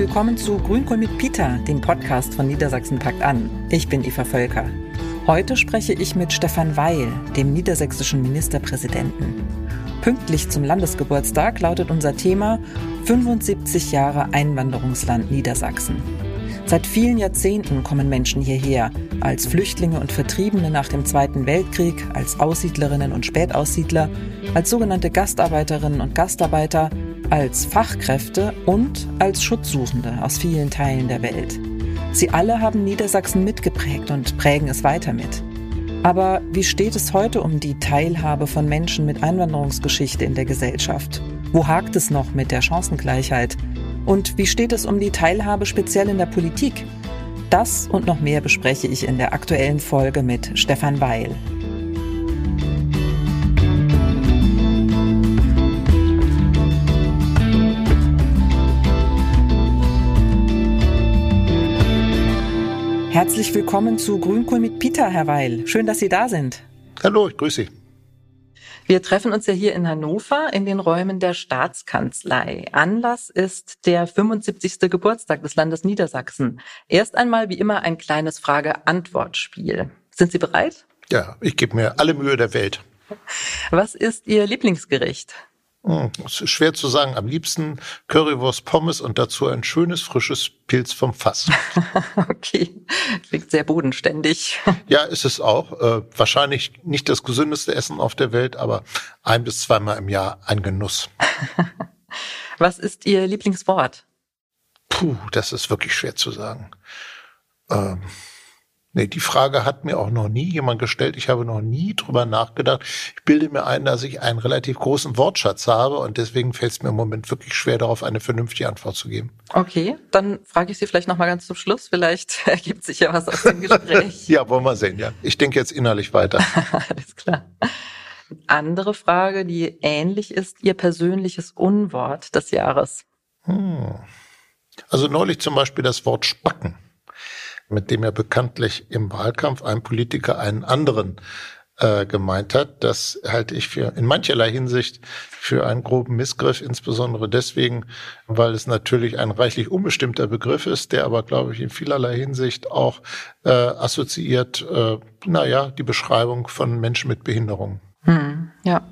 willkommen zu Grünkohl mit Peter, dem Podcast von Niedersachsen packt an. Ich bin Eva Völker. Heute spreche ich mit Stefan Weil, dem niedersächsischen Ministerpräsidenten. Pünktlich zum Landesgeburtstag lautet unser Thema 75 Jahre Einwanderungsland Niedersachsen. Seit vielen Jahrzehnten kommen Menschen hierher, als Flüchtlinge und Vertriebene nach dem Zweiten Weltkrieg, als Aussiedlerinnen und Spätaussiedler, als sogenannte Gastarbeiterinnen und Gastarbeiter, als Fachkräfte und als Schutzsuchende aus vielen Teilen der Welt. Sie alle haben Niedersachsen mitgeprägt und prägen es weiter mit. Aber wie steht es heute um die Teilhabe von Menschen mit Einwanderungsgeschichte in der Gesellschaft? Wo hakt es noch mit der Chancengleichheit? Und wie steht es um die Teilhabe speziell in der Politik? Das und noch mehr bespreche ich in der aktuellen Folge mit Stefan Weil. Herzlich willkommen zu Grünkohl mit Peter, Herr Weil. Schön, dass Sie da sind. Hallo, ich grüße Sie. Wir treffen uns ja hier in Hannover in den Räumen der Staatskanzlei. Anlass ist der 75. Geburtstag des Landes Niedersachsen. Erst einmal wie immer ein kleines Frage-Antwort-Spiel. Sind Sie bereit? Ja, ich gebe mir alle Mühe der Welt. Was ist Ihr Lieblingsgericht? Hm, schwer zu sagen. Am liebsten Currywurst Pommes und dazu ein schönes frisches Pilz vom Fass. okay, klingt sehr bodenständig. ja, ist es auch. Äh, wahrscheinlich nicht das gesündeste Essen auf der Welt, aber ein bis zweimal im Jahr ein Genuss. Was ist Ihr Lieblingswort? Puh, das ist wirklich schwer zu sagen. Ähm Nee, die Frage hat mir auch noch nie jemand gestellt. Ich habe noch nie drüber nachgedacht. Ich bilde mir ein, dass ich einen relativ großen Wortschatz habe und deswegen fällt es mir im Moment wirklich schwer, darauf eine vernünftige Antwort zu geben. Okay, dann frage ich Sie vielleicht noch mal ganz zum Schluss. Vielleicht ergibt sich ja was aus dem Gespräch. ja, wollen wir sehen, ja. Ich denke jetzt innerlich weiter. Alles klar. Andere Frage, die ähnlich ist, Ihr persönliches Unwort des Jahres. Hm. Also neulich zum Beispiel das Wort Spacken mit dem ja bekanntlich im Wahlkampf ein Politiker einen anderen äh, gemeint hat. Das halte ich für in mancherlei Hinsicht für einen groben Missgriff, insbesondere deswegen, weil es natürlich ein reichlich unbestimmter Begriff ist, der aber, glaube ich, in vielerlei Hinsicht auch äh, assoziiert, äh, naja, die Beschreibung von Menschen mit Behinderung. Hm, ja.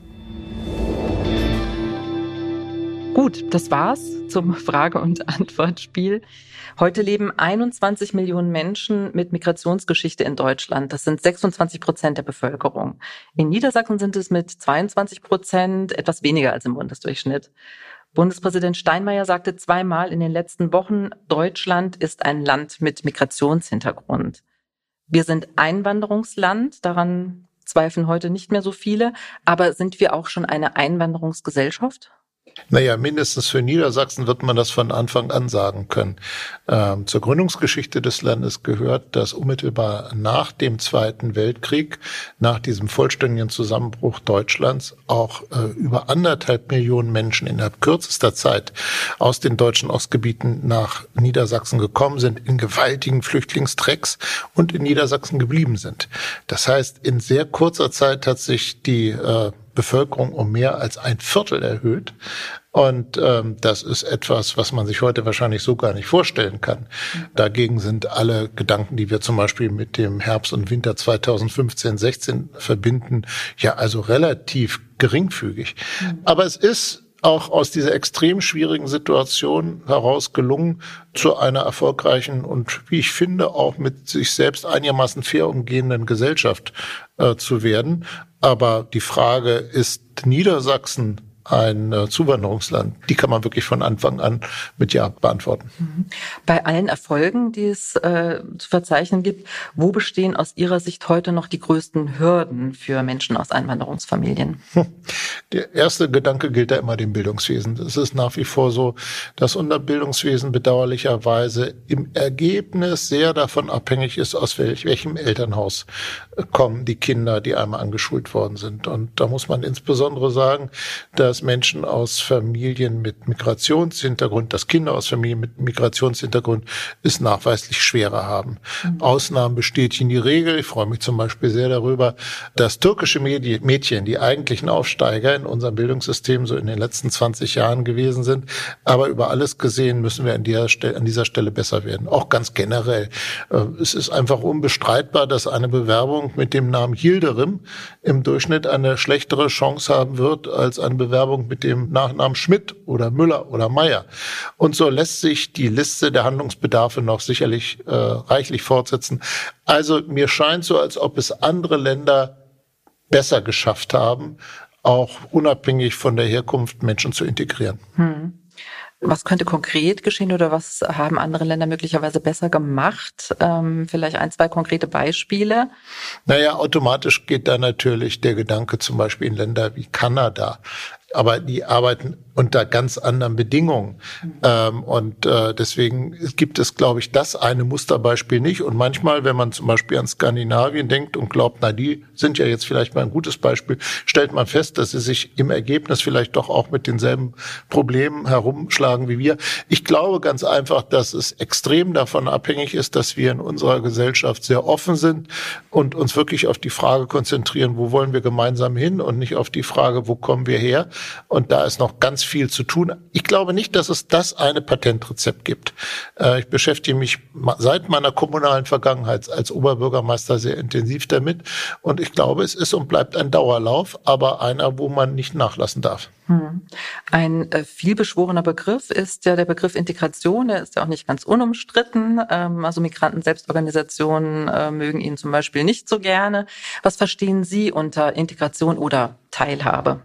Gut, das war's zum Frage- und Antwortspiel. Heute leben 21 Millionen Menschen mit Migrationsgeschichte in Deutschland. Das sind 26 Prozent der Bevölkerung. In Niedersachsen sind es mit 22 Prozent etwas weniger als im Bundesdurchschnitt. Bundespräsident Steinmeier sagte zweimal in den letzten Wochen, Deutschland ist ein Land mit Migrationshintergrund. Wir sind Einwanderungsland, daran zweifeln heute nicht mehr so viele, aber sind wir auch schon eine Einwanderungsgesellschaft? Naja, mindestens für Niedersachsen wird man das von Anfang an sagen können. Ähm, zur Gründungsgeschichte des Landes gehört, dass unmittelbar nach dem Zweiten Weltkrieg, nach diesem vollständigen Zusammenbruch Deutschlands, auch äh, über anderthalb Millionen Menschen innerhalb kürzester Zeit aus den deutschen Ostgebieten nach Niedersachsen gekommen sind, in gewaltigen Flüchtlingstrecks und in Niedersachsen geblieben sind. Das heißt, in sehr kurzer Zeit hat sich die äh, Bevölkerung um mehr als ein Viertel erhöht. Und ähm, das ist etwas, was man sich heute wahrscheinlich so gar nicht vorstellen kann. Dagegen sind alle Gedanken, die wir zum Beispiel mit dem Herbst und Winter 2015-16 verbinden, ja also relativ geringfügig. Aber es ist auch aus dieser extrem schwierigen Situation heraus gelungen, zu einer erfolgreichen und, wie ich finde, auch mit sich selbst einigermaßen fair umgehenden Gesellschaft äh, zu werden. Aber die Frage, ist Niedersachsen ein äh, Zuwanderungsland. Die kann man wirklich von Anfang an mit Ja beantworten. Mhm. Bei allen Erfolgen, die es äh, zu verzeichnen gibt, wo bestehen aus Ihrer Sicht heute noch die größten Hürden für Menschen aus Einwanderungsfamilien? Hm. Der erste Gedanke gilt da immer dem Bildungswesen. Es ist nach wie vor so, dass unser Bildungswesen bedauerlicherweise im Ergebnis sehr davon abhängig ist, aus welch, welchem Elternhaus kommen die Kinder, die einmal angeschult worden sind. Und da muss man insbesondere sagen, dass dass Menschen aus Familien mit Migrationshintergrund, dass Kinder aus Familien mit Migrationshintergrund es nachweislich schwerer haben. Mhm. Ausnahmen bestätigen die Regel. Ich freue mich zum Beispiel sehr darüber, dass türkische Mädchen die eigentlichen Aufsteiger in unserem Bildungssystem so in den letzten 20 Jahren gewesen sind. Aber über alles gesehen müssen wir an dieser Stelle, an dieser Stelle besser werden. Auch ganz generell. Äh, es ist einfach unbestreitbar, dass eine Bewerbung mit dem Namen Hilderim im Durchschnitt eine schlechtere Chance haben wird als eine Bewerbung mit dem Nachnamen Schmidt oder Müller oder Meier. Und so lässt sich die Liste der Handlungsbedarfe noch sicherlich äh, reichlich fortsetzen. Also mir scheint so, als ob es andere Länder besser geschafft haben, auch unabhängig von der Herkunft Menschen zu integrieren. Hm. Was könnte konkret geschehen oder was haben andere Länder möglicherweise besser gemacht? Ähm, vielleicht ein, zwei konkrete Beispiele. Naja, automatisch geht da natürlich der Gedanke zum Beispiel in Länder wie Kanada. Aber die arbeiten unter ganz anderen Bedingungen. Ähm, und äh, deswegen gibt es, glaube ich, das eine Musterbeispiel nicht. Und manchmal, wenn man zum Beispiel an Skandinavien denkt und glaubt, na, die sind ja jetzt vielleicht mal ein gutes Beispiel, stellt man fest, dass sie sich im Ergebnis vielleicht doch auch mit denselben Problemen herumschlagen wie wir. Ich glaube ganz einfach, dass es extrem davon abhängig ist, dass wir in unserer Gesellschaft sehr offen sind und uns wirklich auf die Frage konzentrieren, wo wollen wir gemeinsam hin und nicht auf die Frage, wo kommen wir her. Und da ist noch ganz viel zu tun. Ich glaube nicht, dass es das eine Patentrezept gibt. Äh, ich beschäftige mich seit meiner kommunalen Vergangenheit als Oberbürgermeister sehr intensiv damit. Und ich glaube, es ist und bleibt ein Dauerlauf, aber einer, wo man nicht nachlassen darf. Hm. Ein äh, vielbeschworener Begriff ist ja der Begriff Integration. Der ist ja auch nicht ganz unumstritten. Ähm, also Migranten Selbstorganisationen äh, mögen ihn zum Beispiel nicht so gerne. Was verstehen Sie unter Integration oder Teilhabe?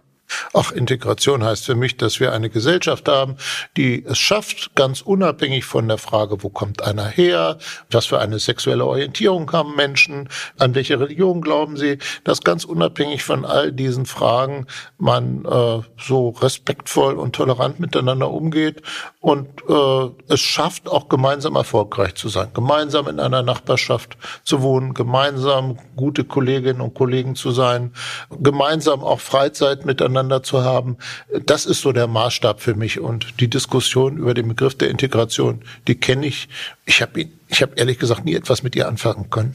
Ach, Integration heißt für mich, dass wir eine Gesellschaft haben, die es schafft, ganz unabhängig von der Frage, wo kommt einer her, was für eine sexuelle Orientierung haben Menschen, an welche Religion glauben sie, dass ganz unabhängig von all diesen Fragen man äh, so respektvoll und tolerant miteinander umgeht und äh, es schafft, auch gemeinsam erfolgreich zu sein, gemeinsam in einer Nachbarschaft zu wohnen, gemeinsam gute Kolleginnen und Kollegen zu sein, gemeinsam auch Freizeit miteinander miteinander zu haben. Das ist so der Maßstab für mich. Und die Diskussion über den Begriff der Integration, die kenne ich. Ich habe ich hab ehrlich gesagt nie etwas mit ihr anfangen können.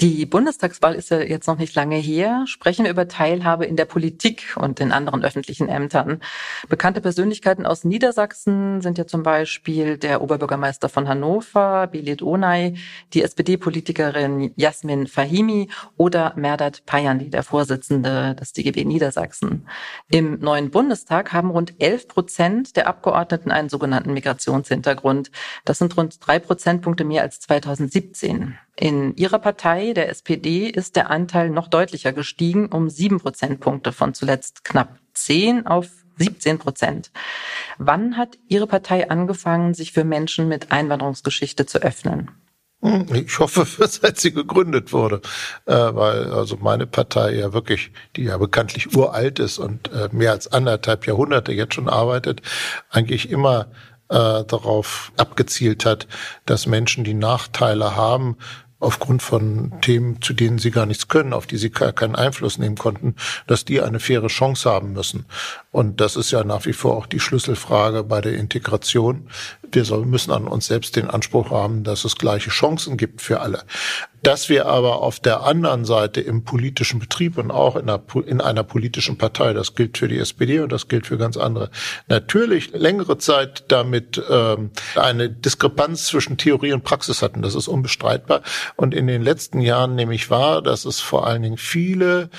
Die Bundestagswahl ist ja jetzt noch nicht lange her. Sprechen wir über Teilhabe in der Politik und in anderen öffentlichen Ämtern. Bekannte Persönlichkeiten aus Niedersachsen sind ja zum Beispiel der Oberbürgermeister von Hannover, Belit Onay, die SPD-Politikerin Jasmin Fahimi oder Merdat Payandi, der Vorsitzende des DGB Niedersachsen. Im neuen Bundestag haben rund 11 Prozent der Abgeordneten einen sogenannten Migrationshintergrund. Das sind rund drei Prozentpunkte mehr als 2017. In ihrer Partei, der SPD, ist der Anteil noch deutlicher gestiegen, um sieben Prozentpunkte von zuletzt knapp zehn auf 17 Prozent. Wann hat Ihre Partei angefangen, sich für Menschen mit Einwanderungsgeschichte zu öffnen? Hm, ich hoffe, seit sie gegründet wurde, äh, weil also meine Partei ja wirklich, die ja bekanntlich uralt ist und äh, mehr als anderthalb Jahrhunderte jetzt schon arbeitet, eigentlich immer äh, darauf abgezielt hat, dass Menschen, die Nachteile haben, aufgrund von Themen, zu denen sie gar nichts können, auf die sie keinen Einfluss nehmen konnten, dass die eine faire Chance haben müssen. Und das ist ja nach wie vor auch die Schlüsselfrage bei der Integration. Wir müssen an uns selbst den Anspruch haben, dass es gleiche Chancen gibt für alle. Dass wir aber auf der anderen Seite im politischen Betrieb und auch in einer, in einer politischen Partei, das gilt für die SPD und das gilt für ganz andere, natürlich längere Zeit damit ähm, eine Diskrepanz zwischen Theorie und Praxis hatten. Das ist unbestreitbar. Und in den letzten Jahren nehme ich wahr, dass es vor allen Dingen viele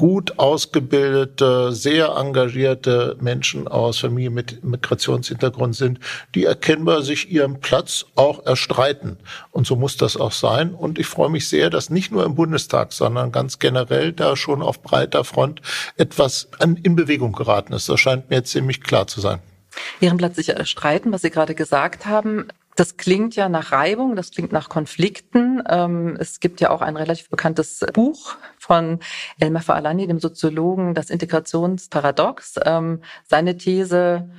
gut ausgebildete, sehr engagierte Menschen aus Familien mit Migrationshintergrund sind, die erkennbar sich ihren Platz auch erstreiten. Und so muss das auch sein. Und ich freue mich sehr, dass nicht nur im Bundestag, sondern ganz generell da schon auf breiter Front etwas in Bewegung geraten ist. Das scheint mir ziemlich klar zu sein. Ihren Platz sich erstreiten, was Sie gerade gesagt haben. Das klingt ja nach Reibung, das klingt nach Konflikten. Ähm, es gibt ja auch ein relativ bekanntes Buch von Elmer Faalani, dem Soziologen, das Integrationsparadox. Ähm, seine These,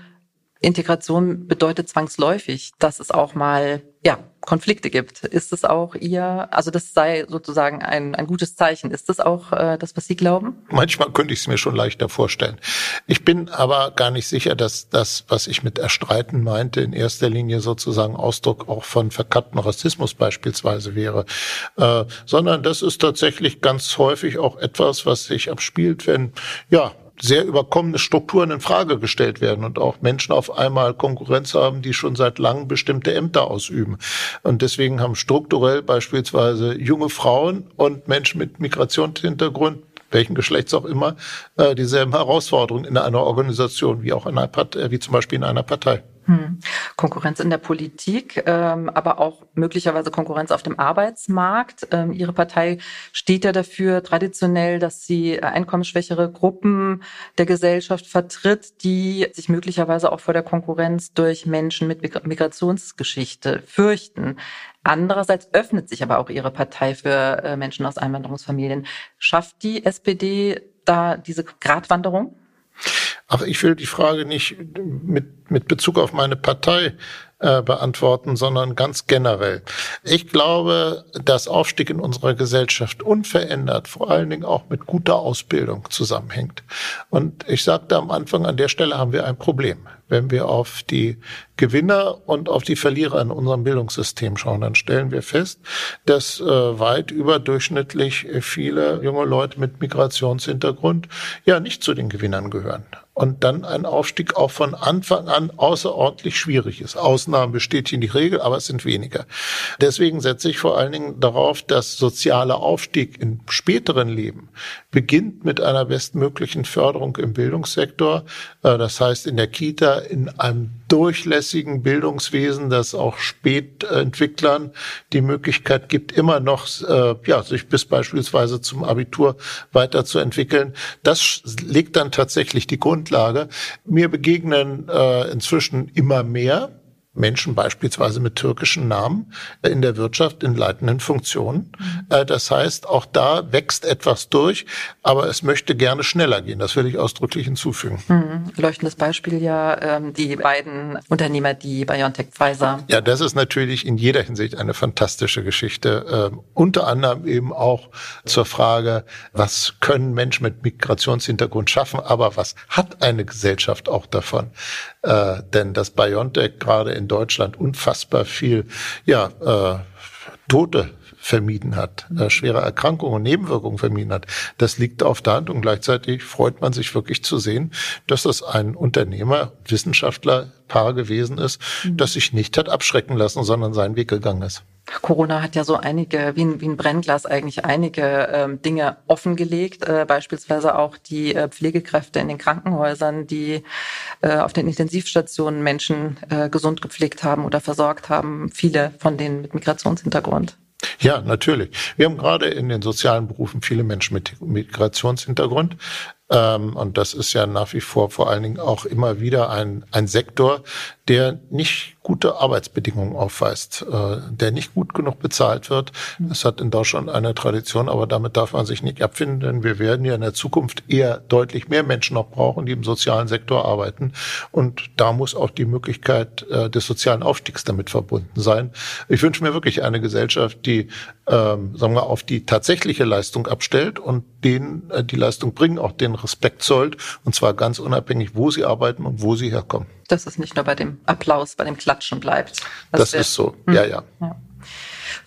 Integration bedeutet zwangsläufig, dass es auch mal ja, Konflikte gibt. Ist es auch ihr, also das sei sozusagen ein, ein gutes Zeichen. Ist das auch äh, das, was Sie glauben? Manchmal könnte ich es mir schon leichter vorstellen. Ich bin aber gar nicht sicher, dass das, was ich mit erstreiten meinte, in erster Linie sozusagen Ausdruck auch von verkappten Rassismus beispielsweise wäre, äh, sondern das ist tatsächlich ganz häufig auch etwas, was sich abspielt, wenn ja sehr überkommene Strukturen in Frage gestellt werden und auch Menschen auf einmal Konkurrenz haben, die schon seit langem bestimmte Ämter ausüben. Und deswegen haben strukturell beispielsweise junge Frauen und Menschen mit Migrationshintergrund welchen Geschlechts auch immer, äh, dieselben Herausforderungen in einer Organisation wie auch in einer Partei, wie zum Beispiel in einer Partei. Hm. Konkurrenz in der Politik, ähm, aber auch möglicherweise Konkurrenz auf dem Arbeitsmarkt. Ähm, Ihre Partei steht ja dafür traditionell, dass sie einkommensschwächere Gruppen der Gesellschaft vertritt, die sich möglicherweise auch vor der Konkurrenz durch Menschen mit Migrationsgeschichte fürchten. Andererseits öffnet sich aber auch Ihre Partei für äh, Menschen aus Einwanderungsfamilien. Schafft die SPD da diese Gratwanderung? Aber ich will die Frage nicht mit, mit Bezug auf meine Partei äh, beantworten, sondern ganz generell. Ich glaube, dass Aufstieg in unserer Gesellschaft unverändert, vor allen Dingen auch mit guter Ausbildung zusammenhängt. Und ich sagte am Anfang, an der Stelle haben wir ein Problem. Wenn wir auf die Gewinner und auf die Verlierer in unserem Bildungssystem schauen, dann stellen wir fest, dass äh, weit überdurchschnittlich viele junge Leute mit Migrationshintergrund ja nicht zu den Gewinnern gehören und dann ein Aufstieg auch von Anfang an außerordentlich schwierig ist. Ausnahmen bestätigen die Regel, aber es sind weniger. Deswegen setze ich vor allen Dingen darauf, dass sozialer Aufstieg im späteren Leben beginnt mit einer bestmöglichen Förderung im Bildungssektor. Äh, das heißt in der Kita, in einem durchlässigen Bildungswesen, das auch Spätentwicklern die Möglichkeit gibt, immer noch äh, ja, sich bis beispielsweise zum Abitur weiterzuentwickeln. Das legt dann tatsächlich die Grundlage. Mir begegnen äh, inzwischen immer mehr Menschen beispielsweise mit türkischen Namen in der Wirtschaft in leitenden Funktionen. Mhm. Das heißt, auch da wächst etwas durch, aber es möchte gerne schneller gehen. Das will ich ausdrücklich hinzufügen. Mhm. Leuchtendes Beispiel ja ähm, die beiden Unternehmer, die BioNTech Pfizer. Ja, das ist natürlich in jeder Hinsicht eine fantastische Geschichte. Ähm, unter anderem eben auch zur Frage, was können Menschen mit Migrationshintergrund schaffen, aber was hat eine Gesellschaft auch davon? Äh, denn das BioNTech gerade in Deutschland unfassbar viel, ja, äh, Tote vermieden hat, äh, schwere Erkrankungen und Nebenwirkungen vermieden hat. Das liegt auf der Hand und gleichzeitig freut man sich wirklich zu sehen, dass das ein Unternehmer, Wissenschaftler, Paar gewesen ist, mhm. das sich nicht hat abschrecken lassen, sondern seinen Weg gegangen ist. Corona hat ja so einige, wie ein, wie ein Brennglas eigentlich einige ähm, Dinge offengelegt, äh, beispielsweise auch die äh, Pflegekräfte in den Krankenhäusern, die äh, auf den Intensivstationen Menschen äh, gesund gepflegt haben oder versorgt haben, viele von denen mit Migrationshintergrund. Ja, natürlich. Wir haben gerade in den sozialen Berufen viele Menschen mit Migrationshintergrund. Ähm, und das ist ja nach wie vor vor allen Dingen auch immer wieder ein, ein Sektor, der nicht gute Arbeitsbedingungen aufweist, äh, der nicht gut genug bezahlt wird. Es hat in Deutschland eine Tradition, aber damit darf man sich nicht abfinden, denn wir werden ja in der Zukunft eher deutlich mehr Menschen noch brauchen, die im sozialen Sektor arbeiten. Und da muss auch die Möglichkeit äh, des sozialen Aufstiegs damit verbunden sein. Ich wünsche mir wirklich eine Gesellschaft, die, ähm, sagen wir, auf die tatsächliche Leistung abstellt und denen äh, die Leistung bringen, auch den Respekt zollt, und zwar ganz unabhängig, wo sie arbeiten und wo sie herkommen dass es nicht nur bei dem Applaus, bei dem Klatschen bleibt. Das, das ist so, hm. ja, ja. ja.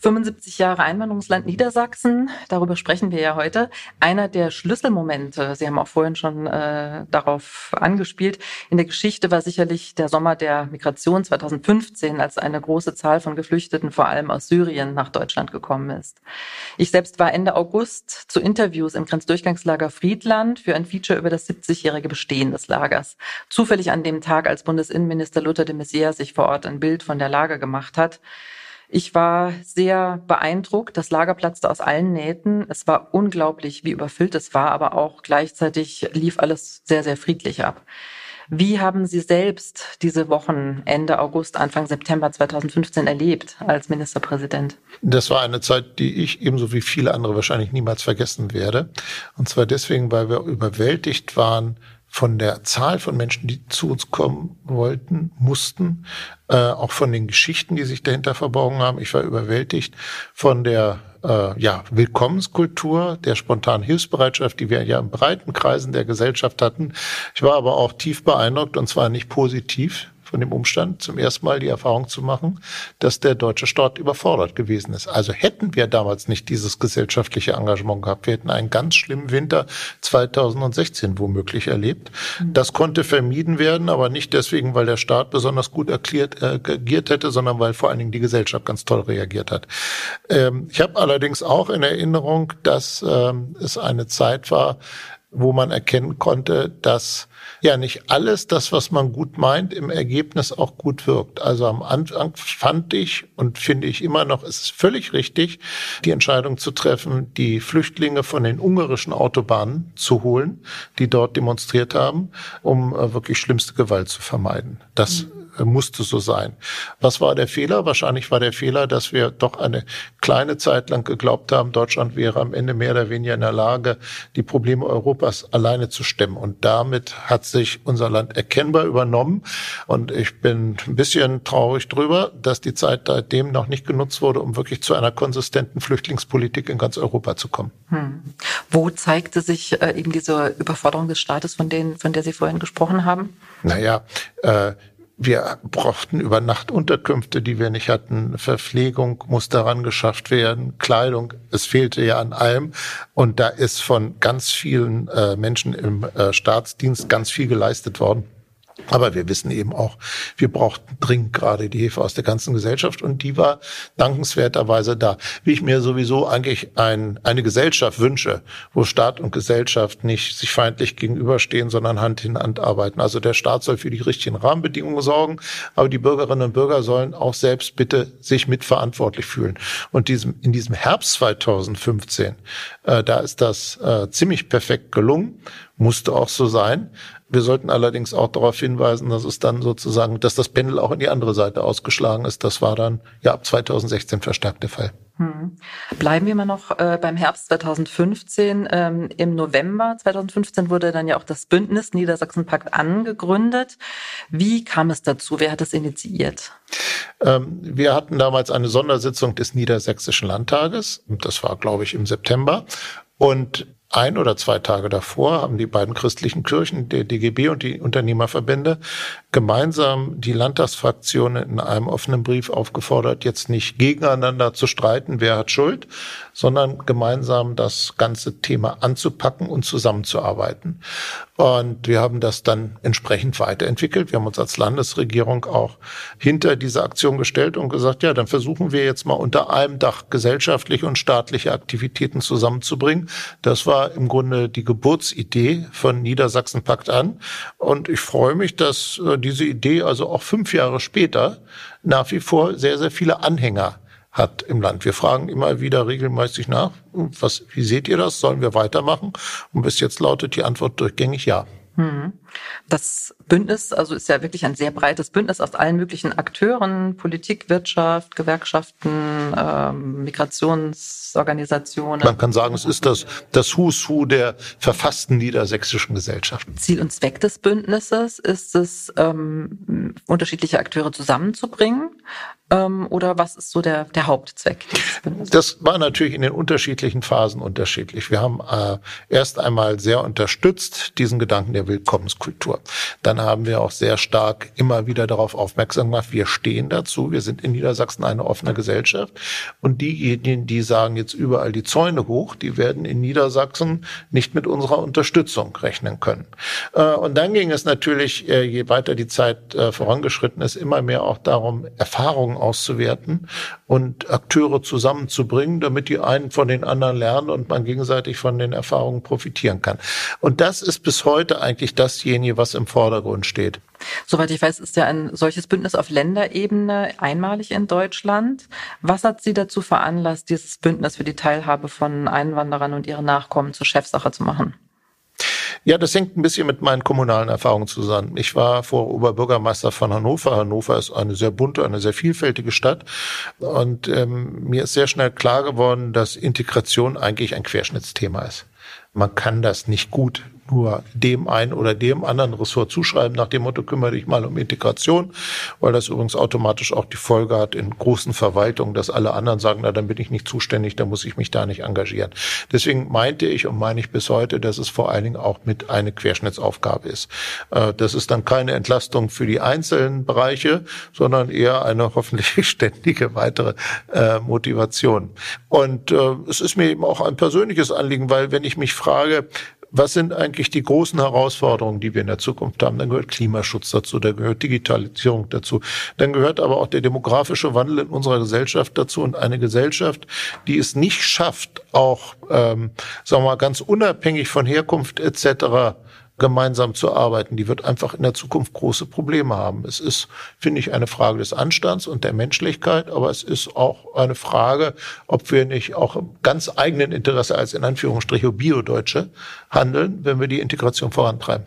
75 Jahre Einwanderungsland Niedersachsen, darüber sprechen wir ja heute. Einer der Schlüsselmomente, Sie haben auch vorhin schon äh, darauf angespielt, in der Geschichte war sicherlich der Sommer der Migration 2015, als eine große Zahl von Geflüchteten, vor allem aus Syrien, nach Deutschland gekommen ist. Ich selbst war Ende August zu Interviews im Grenzdurchgangslager Friedland für ein Feature über das 70-jährige Bestehen des Lagers. Zufällig an dem Tag, als Bundesinnenminister Luther de Maizière sich vor Ort ein Bild von der Lage gemacht hat. Ich war sehr beeindruckt. Das Lager platzte aus allen Nähten. Es war unglaublich, wie überfüllt es war, aber auch gleichzeitig lief alles sehr, sehr friedlich ab. Wie haben Sie selbst diese Wochen Ende August, Anfang September 2015 erlebt als Ministerpräsident? Das war eine Zeit, die ich ebenso wie viele andere wahrscheinlich niemals vergessen werde. Und zwar deswegen, weil wir überwältigt waren von der Zahl von Menschen, die zu uns kommen wollten, mussten, äh, auch von den Geschichten, die sich dahinter verborgen haben. Ich war überwältigt von der äh, ja, Willkommenskultur, der spontanen Hilfsbereitschaft, die wir ja in breiten Kreisen der Gesellschaft hatten. Ich war aber auch tief beeindruckt und zwar nicht positiv von dem Umstand, zum ersten Mal die Erfahrung zu machen, dass der deutsche Staat überfordert gewesen ist. Also hätten wir damals nicht dieses gesellschaftliche Engagement gehabt, wir hätten einen ganz schlimmen Winter 2016 womöglich erlebt. Das konnte vermieden werden, aber nicht deswegen, weil der Staat besonders gut erklärt, äh, agiert hätte, sondern weil vor allen Dingen die Gesellschaft ganz toll reagiert hat. Ähm, ich habe allerdings auch in Erinnerung, dass ähm, es eine Zeit war, wo man erkennen konnte, dass ja nicht alles das, was man gut meint, im Ergebnis auch gut wirkt. Also am Anfang fand ich und finde ich immer noch, es ist völlig richtig, die Entscheidung zu treffen, die Flüchtlinge von den ungarischen Autobahnen zu holen, die dort demonstriert haben, um äh, wirklich schlimmste Gewalt zu vermeiden. Das musste so sein. Was war der Fehler? Wahrscheinlich war der Fehler, dass wir doch eine kleine Zeit lang geglaubt haben, Deutschland wäre am Ende mehr oder weniger in der Lage, die Probleme Europas alleine zu stemmen. Und damit hat sich unser Land erkennbar übernommen. Und ich bin ein bisschen traurig drüber, dass die Zeit seitdem noch nicht genutzt wurde, um wirklich zu einer konsistenten Flüchtlingspolitik in ganz Europa zu kommen. Hm. Wo zeigte sich äh, eben diese Überforderung des Staates, von, denen, von der Sie vorhin gesprochen haben? Naja, äh, wir brauchten über Nacht Unterkünfte, die wir nicht hatten. Verpflegung muss daran geschafft werden. Kleidung, es fehlte ja an allem. Und da ist von ganz vielen äh, Menschen im äh, Staatsdienst ganz viel geleistet worden. Aber wir wissen eben auch, wir brauchten dringend gerade die Hilfe aus der ganzen Gesellschaft und die war dankenswerterweise da. Wie ich mir sowieso eigentlich ein, eine Gesellschaft wünsche, wo Staat und Gesellschaft nicht sich feindlich gegenüberstehen, sondern Hand in Hand arbeiten. Also der Staat soll für die richtigen Rahmenbedingungen sorgen, aber die Bürgerinnen und Bürger sollen auch selbst bitte sich mitverantwortlich fühlen. Und diesem, in diesem Herbst 2015, äh, da ist das äh, ziemlich perfekt gelungen, musste auch so sein. Wir sollten allerdings auch darauf hinweisen, dass es dann sozusagen, dass das Pendel auch in die andere Seite ausgeschlagen ist. Das war dann ja ab 2016 verstärkt der Fall. Hm. Bleiben wir mal noch äh, beim Herbst 2015. Ähm, Im November 2015 wurde dann ja auch das Bündnis Niedersachsenpakt angegründet. Wie kam es dazu? Wer hat es initiiert? Ähm, wir hatten damals eine Sondersitzung des Niedersächsischen Landtages. Das war, glaube ich, im September. Und ein oder zwei Tage davor haben die beiden christlichen Kirchen, der DGB und die Unternehmerverbände, gemeinsam die Landtagsfraktionen in einem offenen Brief aufgefordert, jetzt nicht gegeneinander zu streiten, wer hat Schuld, sondern gemeinsam das ganze Thema anzupacken und zusammenzuarbeiten. Und wir haben das dann entsprechend weiterentwickelt. Wir haben uns als Landesregierung auch hinter diese Aktion gestellt und gesagt, ja, dann versuchen wir jetzt mal unter einem Dach gesellschaftliche und staatliche Aktivitäten zusammenzubringen. Das war im Grunde die Geburtsidee von Niedersachsen packt an. Und ich freue mich, dass äh, diese Idee also auch fünf Jahre später nach wie vor sehr, sehr viele Anhänger hat im Land. Wir fragen immer wieder regelmäßig nach, was, wie seht ihr das? Sollen wir weitermachen? Und bis jetzt lautet die Antwort durchgängig ja. Hm. Das Bündnis, also ist ja wirklich ein sehr breites Bündnis aus allen möglichen Akteuren, Politik, Wirtschaft, Gewerkschaften, ähm, Migrationsorganisationen. Man kann sagen, es ist das, das Who's Who der verfassten niedersächsischen Gesellschaft. Ziel und Zweck des Bündnisses ist es, ähm, unterschiedliche Akteure zusammenzubringen, ähm, oder was ist so der, der Hauptzweck? Das war natürlich in den unterschiedlichen Phasen unterschiedlich. Wir haben äh, erst einmal sehr unterstützt diesen Gedanken der Willkommenskultur. Dann haben wir auch sehr stark immer wieder darauf aufmerksam gemacht, wir stehen dazu, wir sind in Niedersachsen eine offene Gesellschaft und diejenigen, die sagen jetzt überall die Zäune hoch, die werden in Niedersachsen nicht mit unserer Unterstützung rechnen können. Äh, und dann ging es natürlich, äh, je weiter die Zeit äh, vorangeschritten ist, immer mehr auch darum, Erfahrungen auszuwerten und Akteure zusammenzubringen, damit die einen von den anderen lernen und man gegenseitig von den Erfahrungen profitieren kann. Und das ist bis heute eigentlich dasjenige, was im Vordergrund steht. Soweit ich weiß, ist ja ein solches Bündnis auf Länderebene einmalig in Deutschland. Was hat Sie dazu veranlasst, dieses Bündnis für die Teilhabe von Einwanderern und ihren Nachkommen zur Chefsache zu machen? Ja, das hängt ein bisschen mit meinen kommunalen Erfahrungen zusammen. Ich war vor Oberbürgermeister von Hannover. Hannover ist eine sehr bunte, eine sehr vielfältige Stadt. Und ähm, mir ist sehr schnell klar geworden, dass Integration eigentlich ein Querschnittsthema ist. Man kann das nicht gut nur dem einen oder dem anderen Ressort zuschreiben, nach dem Motto, kümmere dich mal um Integration, weil das übrigens automatisch auch die Folge hat in großen Verwaltungen, dass alle anderen sagen, na, dann bin ich nicht zuständig, dann muss ich mich da nicht engagieren. Deswegen meinte ich und meine ich bis heute, dass es vor allen Dingen auch mit eine Querschnittsaufgabe ist. Äh, das ist dann keine Entlastung für die einzelnen Bereiche, sondern eher eine hoffentlich ständige weitere äh, Motivation. Und äh, es ist mir eben auch ein persönliches Anliegen, weil wenn ich mich frage, was sind eigentlich die großen Herausforderungen, die wir in der Zukunft haben? Dann gehört Klimaschutz dazu, da gehört Digitalisierung dazu, dann gehört aber auch der demografische Wandel in unserer Gesellschaft dazu und eine Gesellschaft, die es nicht schafft, auch ähm, sagen wir mal ganz unabhängig von Herkunft etc gemeinsam zu arbeiten. Die wird einfach in der Zukunft große Probleme haben. Es ist, finde ich, eine Frage des Anstands und der Menschlichkeit, aber es ist auch eine Frage, ob wir nicht auch im ganz eigenen Interesse als in Anführungsstriche Bio-Deutsche handeln, wenn wir die Integration vorantreiben.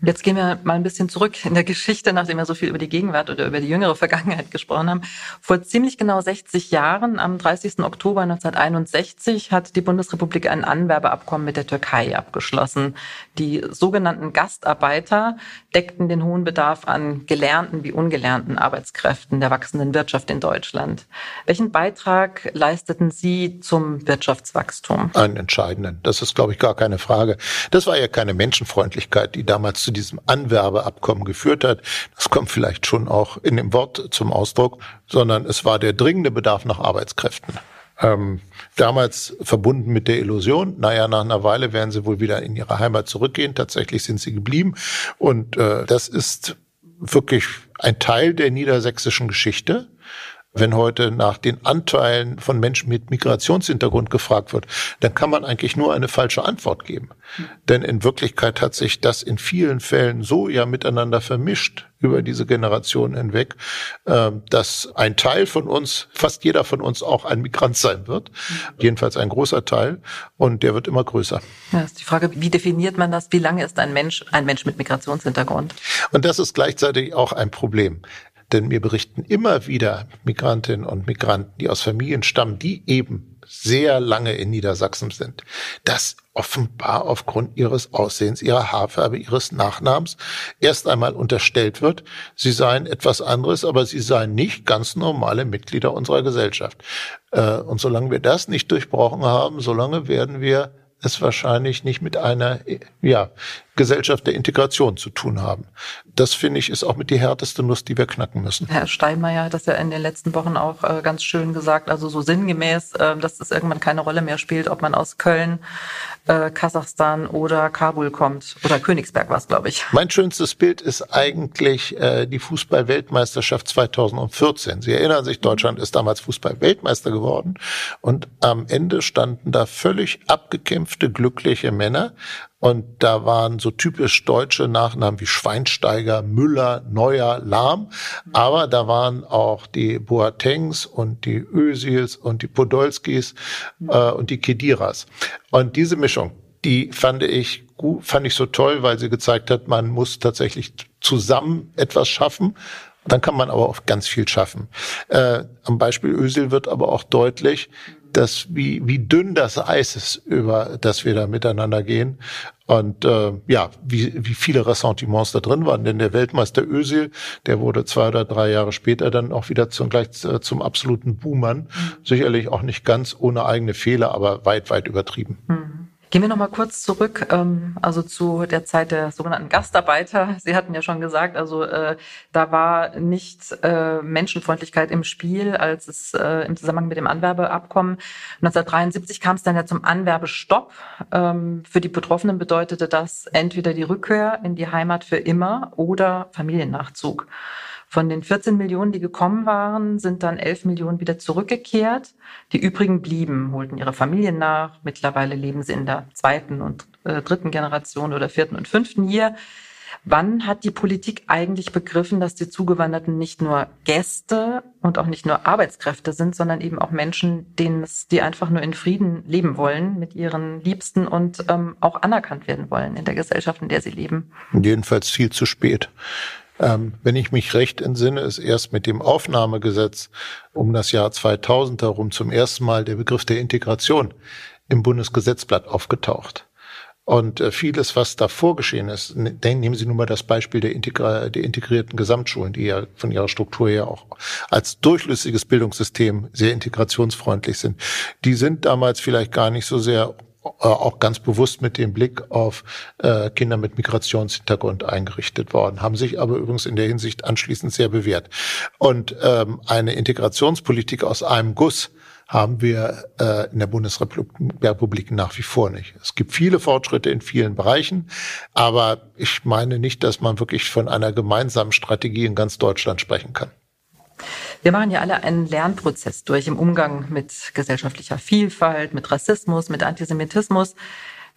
Jetzt gehen wir mal ein bisschen zurück in der Geschichte, nachdem wir so viel über die Gegenwart oder über die jüngere Vergangenheit gesprochen haben. Vor ziemlich genau 60 Jahren, am 30. Oktober 1961, hat die Bundesrepublik ein Anwerbeabkommen mit der Türkei abgeschlossen. Die sogenannten Gastarbeiter deckten den hohen Bedarf an gelernten wie ungelernten Arbeitskräften der wachsenden Wirtschaft in Deutschland. Welchen Beitrag leisteten Sie zum Wirtschaftswachstum? Einen entscheidenden. Das ist, glaube ich, gar keine Frage. Das war ja keine Menschenfreundlichkeit, die damals zu diesem Anwerbeabkommen geführt hat. Das kommt vielleicht schon auch in dem Wort zum Ausdruck, sondern es war der dringende Bedarf nach Arbeitskräften. Ähm, damals verbunden mit der Illusion, naja, nach einer Weile werden sie wohl wieder in ihre Heimat zurückgehen. Tatsächlich sind sie geblieben. Und äh, das ist wirklich ein Teil der niedersächsischen Geschichte wenn heute nach den Anteilen von Menschen mit Migrationshintergrund gefragt wird, dann kann man eigentlich nur eine falsche Antwort geben. Denn in Wirklichkeit hat sich das in vielen Fällen so ja miteinander vermischt über diese Generation hinweg, ähm, dass ein Teil von uns, fast jeder von uns auch ein Migrant sein wird. Jedenfalls ein großer Teil. Und der wird immer größer. Ja, ist die Frage, wie definiert man das? Wie lange ist ein Mensch ein Mensch mit Migrationshintergrund? Und das ist gleichzeitig auch ein Problem. Denn mir berichten immer wieder Migrantinnen und Migranten, die aus Familien stammen, die eben sehr lange in Niedersachsen sind, dass offenbar aufgrund ihres Aussehens, ihrer Haarfarbe, ihres Nachnamens erst einmal unterstellt wird, sie seien etwas anderes, aber sie seien nicht ganz normale Mitglieder unserer Gesellschaft. Äh, und solange wir das nicht durchbrochen haben, solange werden wir es wahrscheinlich nicht mit einer ja, Gesellschaft der Integration zu tun haben. Das finde ich ist auch mit die härteste Nuss, die wir knacken müssen. Herr Steinmeier hat das ja in den letzten Wochen auch äh, ganz schön gesagt, also so sinngemäß, äh, dass es irgendwann keine Rolle mehr spielt, ob man aus Köln, äh, Kasachstan oder Kabul kommt. Oder Königsberg war es, glaube ich. Mein schönstes Bild ist eigentlich äh, die Fußball-Weltmeisterschaft 2014. Sie erinnern sich, Deutschland ist damals Fußball-Weltmeister geworden und am Ende standen da völlig abgekämpfte, glückliche Männer und da waren so typisch deutsche Nachnamen wie Schweinsteiger, Müller, Neuer, Lahm. Aber da waren auch die Boatengs und die Ösils und die Podolskis äh, und die Kediras. Und diese Mischung, die fand ich gut, fand ich so toll, weil sie gezeigt hat, man muss tatsächlich zusammen etwas schaffen. Dann kann man aber auch ganz viel schaffen. Äh, am Beispiel Ösil wird aber auch deutlich, dass wie, wie dünn das Eis ist, über das wir da miteinander gehen. Und äh, ja, wie, wie viele Ressentiments da drin waren. Denn der Weltmeister Özil, der wurde zwei oder drei Jahre später dann auch wieder zum, gleich äh, zum absoluten Buhmann. Mhm. Sicherlich auch nicht ganz ohne eigene Fehler, aber weit, weit übertrieben. Mhm. Gehen wir noch mal kurz zurück, ähm, also zu der Zeit der sogenannten Gastarbeiter. Sie hatten ja schon gesagt, also äh, da war nicht äh, Menschenfreundlichkeit im Spiel, als es äh, im Zusammenhang mit dem Anwerbeabkommen 1973 kam es dann ja zum Anwerbestopp. Ähm, für die Betroffenen bedeutete das entweder die Rückkehr in die Heimat für immer oder Familiennachzug. Von den 14 Millionen, die gekommen waren, sind dann 11 Millionen wieder zurückgekehrt. Die übrigen blieben, holten ihre Familien nach. Mittlerweile leben sie in der zweiten und äh, dritten Generation oder vierten und fünften hier. Wann hat die Politik eigentlich begriffen, dass die Zugewanderten nicht nur Gäste und auch nicht nur Arbeitskräfte sind, sondern eben auch Menschen, denen es, die einfach nur in Frieden leben wollen mit ihren Liebsten und ähm, auch anerkannt werden wollen in der Gesellschaft, in der sie leben? Jedenfalls viel zu spät. Ähm, wenn ich mich recht entsinne, ist erst mit dem Aufnahmegesetz um das Jahr 2000 herum zum ersten Mal der Begriff der Integration im Bundesgesetzblatt aufgetaucht. Und äh, vieles, was davor geschehen ist, nehmen Sie nur mal das Beispiel der, Integra der integrierten Gesamtschulen, die ja von ihrer Struktur her auch als durchlässiges Bildungssystem sehr integrationsfreundlich sind. Die sind damals vielleicht gar nicht so sehr auch ganz bewusst mit dem Blick auf äh, Kinder mit Migrationshintergrund eingerichtet worden, haben sich aber übrigens in der Hinsicht anschließend sehr bewährt. Und ähm, eine Integrationspolitik aus einem Guss haben wir äh, in der Bundesrepublik nach wie vor nicht. Es gibt viele Fortschritte in vielen Bereichen, aber ich meine nicht, dass man wirklich von einer gemeinsamen Strategie in ganz Deutschland sprechen kann. Wir machen ja alle einen Lernprozess durch im Umgang mit gesellschaftlicher Vielfalt, mit Rassismus, mit Antisemitismus.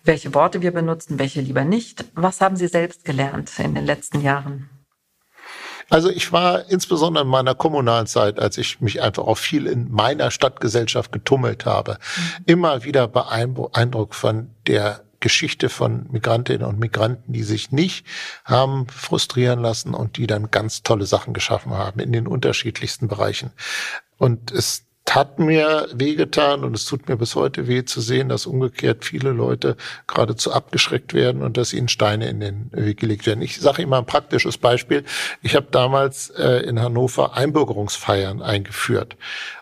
Welche Worte wir benutzen, welche lieber nicht. Was haben Sie selbst gelernt in den letzten Jahren? Also ich war insbesondere in meiner kommunalen Zeit, als ich mich einfach auch viel in meiner Stadtgesellschaft getummelt habe, mhm. immer wieder beeindruckt von der Geschichte von Migrantinnen und Migranten, die sich nicht haben frustrieren lassen und die dann ganz tolle Sachen geschaffen haben in den unterschiedlichsten Bereichen. Und es hat mir wehgetan und es tut mir bis heute weh zu sehen, dass umgekehrt viele Leute geradezu abgeschreckt werden und dass ihnen Steine in den Weg gelegt werden. Ich sage mal ein praktisches Beispiel. Ich habe damals äh, in Hannover Einbürgerungsfeiern eingeführt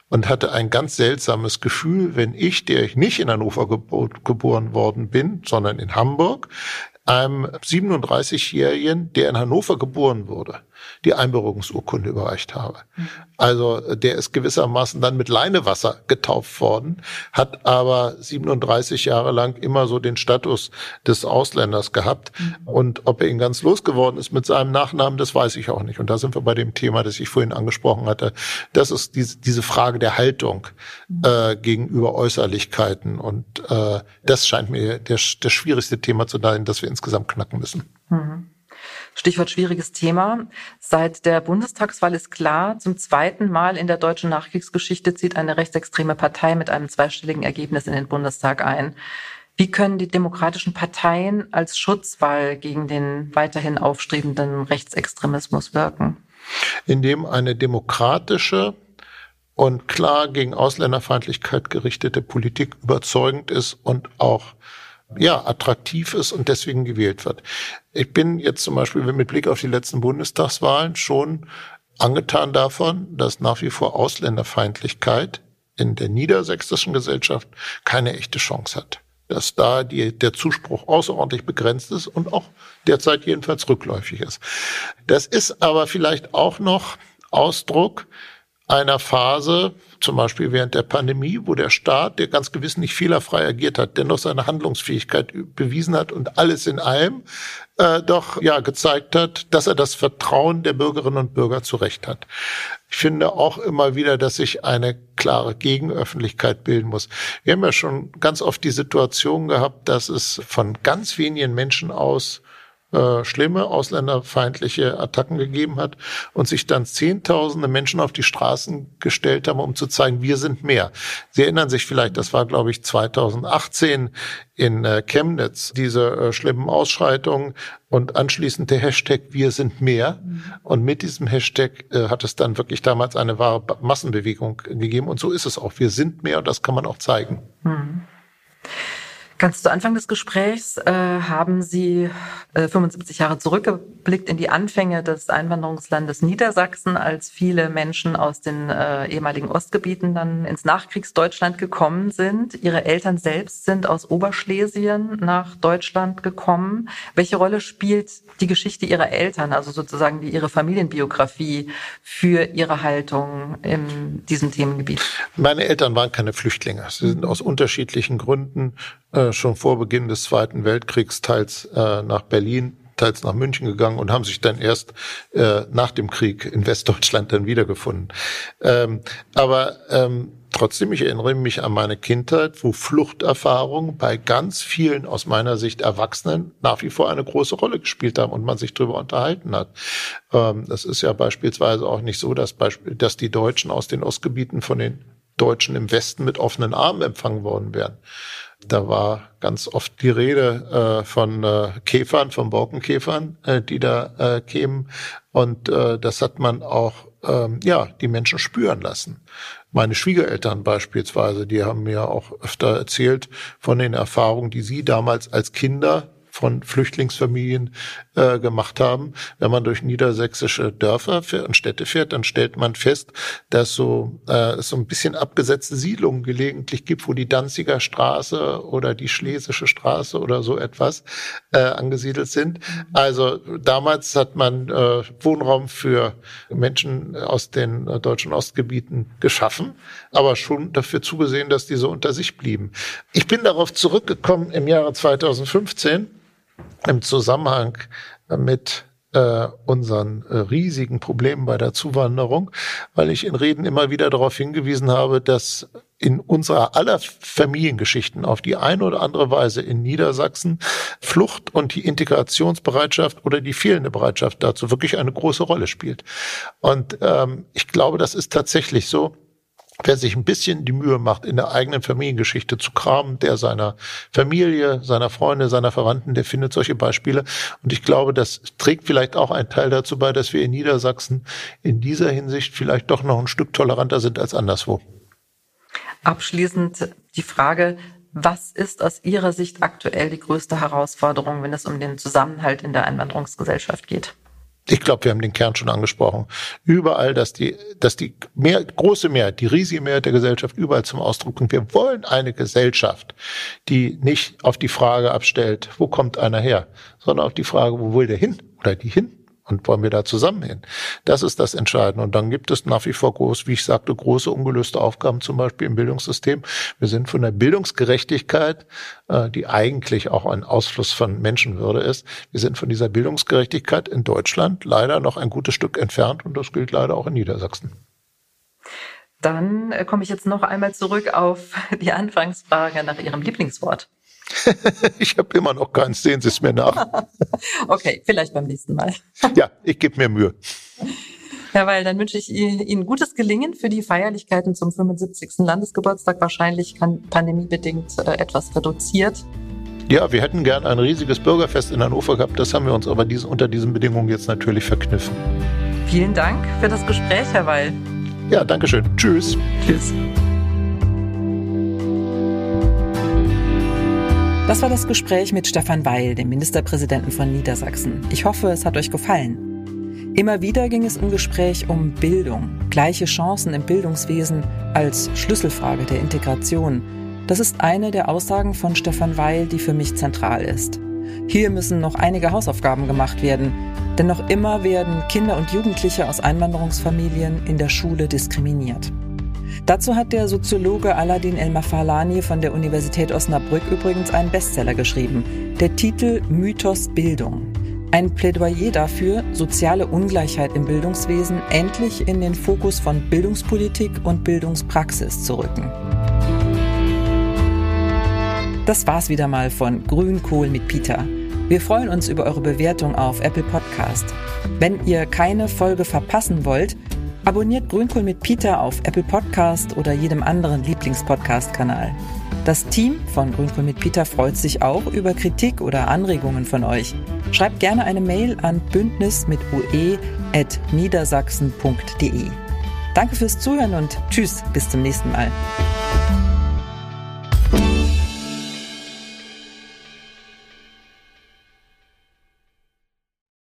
und hatte ein ganz seltsames Gefühl, wenn ich, der ich nicht in Hannover geboren worden bin, sondern in Hamburg, einem 37-Jährigen, der in Hannover geboren wurde, die Einbürgerungsurkunde überreicht habe. Also der ist gewissermaßen dann mit Leinewasser getauft worden, hat aber 37 Jahre lang immer so den Status des Ausländers gehabt. Und ob er ihn ganz losgeworden ist mit seinem Nachnamen, das weiß ich auch nicht. Und da sind wir bei dem Thema, das ich vorhin angesprochen hatte. Das ist diese, diese Frage der Haltung mhm. äh, gegenüber Äußerlichkeiten. Und äh, das scheint mir der, das schwierigste Thema zu sein, das wir insgesamt knacken müssen. Mhm. Stichwort schwieriges Thema. Seit der Bundestagswahl ist klar, zum zweiten Mal in der deutschen Nachkriegsgeschichte zieht eine rechtsextreme Partei mit einem zweistelligen Ergebnis in den Bundestag ein. Wie können die demokratischen Parteien als Schutzwall gegen den weiterhin aufstrebenden Rechtsextremismus wirken? Indem eine demokratische und klar gegen Ausländerfeindlichkeit gerichtete Politik überzeugend ist und auch ja, attraktiv ist und deswegen gewählt wird. Ich bin jetzt zum Beispiel mit Blick auf die letzten Bundestagswahlen schon angetan davon, dass nach wie vor Ausländerfeindlichkeit in der niedersächsischen Gesellschaft keine echte Chance hat. Dass da die, der Zuspruch außerordentlich begrenzt ist und auch derzeit jedenfalls rückläufig ist. Das ist aber vielleicht auch noch Ausdruck einer Phase, zum Beispiel während der Pandemie, wo der Staat, der ganz gewiss nicht fehlerfrei agiert hat, dennoch seine Handlungsfähigkeit bewiesen hat und alles in allem äh, doch ja gezeigt hat, dass er das Vertrauen der Bürgerinnen und Bürger zurecht hat. Ich finde auch immer wieder, dass sich eine klare Gegenöffentlichkeit bilden muss. Wir haben ja schon ganz oft die Situation gehabt, dass es von ganz wenigen Menschen aus äh, schlimme ausländerfeindliche Attacken gegeben hat und sich dann Zehntausende Menschen auf die Straßen gestellt haben, um zu zeigen, wir sind mehr. Sie erinnern sich vielleicht, das war, glaube ich, 2018 in äh, Chemnitz, diese äh, schlimmen Ausschreitungen und anschließend der Hashtag Wir sind mehr. Mhm. Und mit diesem Hashtag äh, hat es dann wirklich damals eine wahre Massenbewegung gegeben. Und so ist es auch. Wir sind mehr und das kann man auch zeigen. Mhm. Ganz zu Anfang des Gesprächs äh, haben Sie äh, 75 Jahre zurückgeblickt in die Anfänge des Einwanderungslandes Niedersachsen, als viele Menschen aus den äh, ehemaligen Ostgebieten dann ins Nachkriegsdeutschland gekommen sind. Ihre Eltern selbst sind aus Oberschlesien nach Deutschland gekommen. Welche Rolle spielt die Geschichte Ihrer Eltern, also sozusagen die, Ihre Familienbiografie, für Ihre Haltung in diesem Themengebiet? Meine Eltern waren keine Flüchtlinge. Sie sind aus unterschiedlichen Gründen äh, schon vor Beginn des Zweiten Weltkriegs teils äh, nach Berlin, teils nach München gegangen und haben sich dann erst äh, nach dem Krieg in Westdeutschland dann wiedergefunden. Ähm, aber ähm, trotzdem, ich erinnere mich an meine Kindheit, wo Fluchterfahrungen bei ganz vielen aus meiner Sicht Erwachsenen nach wie vor eine große Rolle gespielt haben und man sich darüber unterhalten hat. Ähm, das ist ja beispielsweise auch nicht so, dass, dass die Deutschen aus den Ostgebieten von den Deutschen im Westen mit offenen Armen empfangen worden wären. Da war ganz oft die Rede äh, von äh, Käfern, von Borkenkäfern, äh, die da äh, kämen. Und äh, das hat man auch ähm, ja die Menschen spüren lassen. Meine Schwiegereltern beispielsweise, die haben mir auch öfter erzählt von den Erfahrungen, die sie damals als Kinder von Flüchtlingsfamilien äh, gemacht haben. Wenn man durch niedersächsische Dörfer und Städte fährt, dann stellt man fest, dass so äh, es so ein bisschen abgesetzte Siedlungen gelegentlich gibt, wo die Danziger Straße oder die Schlesische Straße oder so etwas äh, angesiedelt sind. Also damals hat man äh, Wohnraum für Menschen aus den äh, deutschen Ostgebieten geschaffen, aber schon dafür zugesehen, dass diese unter sich blieben. Ich bin darauf zurückgekommen im Jahre 2015 im Zusammenhang mit äh, unseren äh, riesigen Problemen bei der Zuwanderung, weil ich in Reden immer wieder darauf hingewiesen habe, dass in unserer aller Familiengeschichten auf die eine oder andere Weise in Niedersachsen Flucht und die Integrationsbereitschaft oder die fehlende Bereitschaft dazu wirklich eine große Rolle spielt. Und ähm, ich glaube, das ist tatsächlich so wer sich ein bisschen die Mühe macht, in der eigenen Familiengeschichte zu kramen, der seiner Familie, seiner Freunde, seiner Verwandten, der findet solche Beispiele. Und ich glaube, das trägt vielleicht auch einen Teil dazu bei, dass wir in Niedersachsen in dieser Hinsicht vielleicht doch noch ein Stück toleranter sind als anderswo. Abschließend die Frage, was ist aus Ihrer Sicht aktuell die größte Herausforderung, wenn es um den Zusammenhalt in der Einwanderungsgesellschaft geht? Ich glaube, wir haben den Kern schon angesprochen. Überall, dass die, dass die mehr, große Mehrheit, die riesige Mehrheit der Gesellschaft überall zum Ausdruck kommt. Wir wollen eine Gesellschaft, die nicht auf die Frage abstellt, wo kommt einer her, sondern auf die Frage, wo will der hin oder die hin? Und wollen wir da zusammen hin? Das ist das Entscheidende. Und dann gibt es nach wie vor groß, wie ich sagte, große ungelöste Aufgaben, zum Beispiel im Bildungssystem. Wir sind von der Bildungsgerechtigkeit, äh, die eigentlich auch ein Ausfluss von Menschenwürde ist, wir sind von dieser Bildungsgerechtigkeit in Deutschland leider noch ein gutes Stück entfernt. Und das gilt leider auch in Niedersachsen. Dann äh, komme ich jetzt noch einmal zurück auf die Anfangsfrage nach Ihrem Lieblingswort. ich habe immer noch keins, sehen Sie es mir nach. okay, vielleicht beim nächsten Mal. ja, ich gebe mir Mühe. Ja, weil dann wünsche ich Ihnen gutes Gelingen für die Feierlichkeiten zum 75. Landesgeburtstag. Wahrscheinlich kann pandemiebedingt äh, etwas reduziert. Ja, wir hätten gern ein riesiges Bürgerfest in Hannover gehabt. Das haben wir uns aber dies, unter diesen Bedingungen jetzt natürlich verkniffen. Vielen Dank für das Gespräch, Herr Weil. Ja, danke schön. Tschüss. Tschüss. Das war das Gespräch mit Stefan Weil, dem Ministerpräsidenten von Niedersachsen. Ich hoffe, es hat euch gefallen. Immer wieder ging es im Gespräch um Bildung, gleiche Chancen im Bildungswesen als Schlüsselfrage der Integration. Das ist eine der Aussagen von Stefan Weil, die für mich zentral ist. Hier müssen noch einige Hausaufgaben gemacht werden, denn noch immer werden Kinder und Jugendliche aus Einwanderungsfamilien in der Schule diskriminiert. Dazu hat der Soziologe Aladin El-Mafalani von der Universität Osnabrück übrigens einen Bestseller geschrieben. Der Titel Mythos Bildung. Ein Plädoyer dafür, soziale Ungleichheit im Bildungswesen endlich in den Fokus von Bildungspolitik und Bildungspraxis zu rücken. Das war's wieder mal von Grünkohl mit Peter. Wir freuen uns über eure Bewertung auf Apple Podcast. Wenn ihr keine Folge verpassen wollt, Abonniert Grünkohl mit Peter auf Apple Podcast oder jedem anderen Lieblingspodcast-Kanal. Das Team von Grünkohl mit Peter freut sich auch über Kritik oder Anregungen von euch. Schreibt gerne eine Mail an bündnis mit ue.niedersachsen.de. Danke fürs Zuhören und tschüss, bis zum nächsten Mal.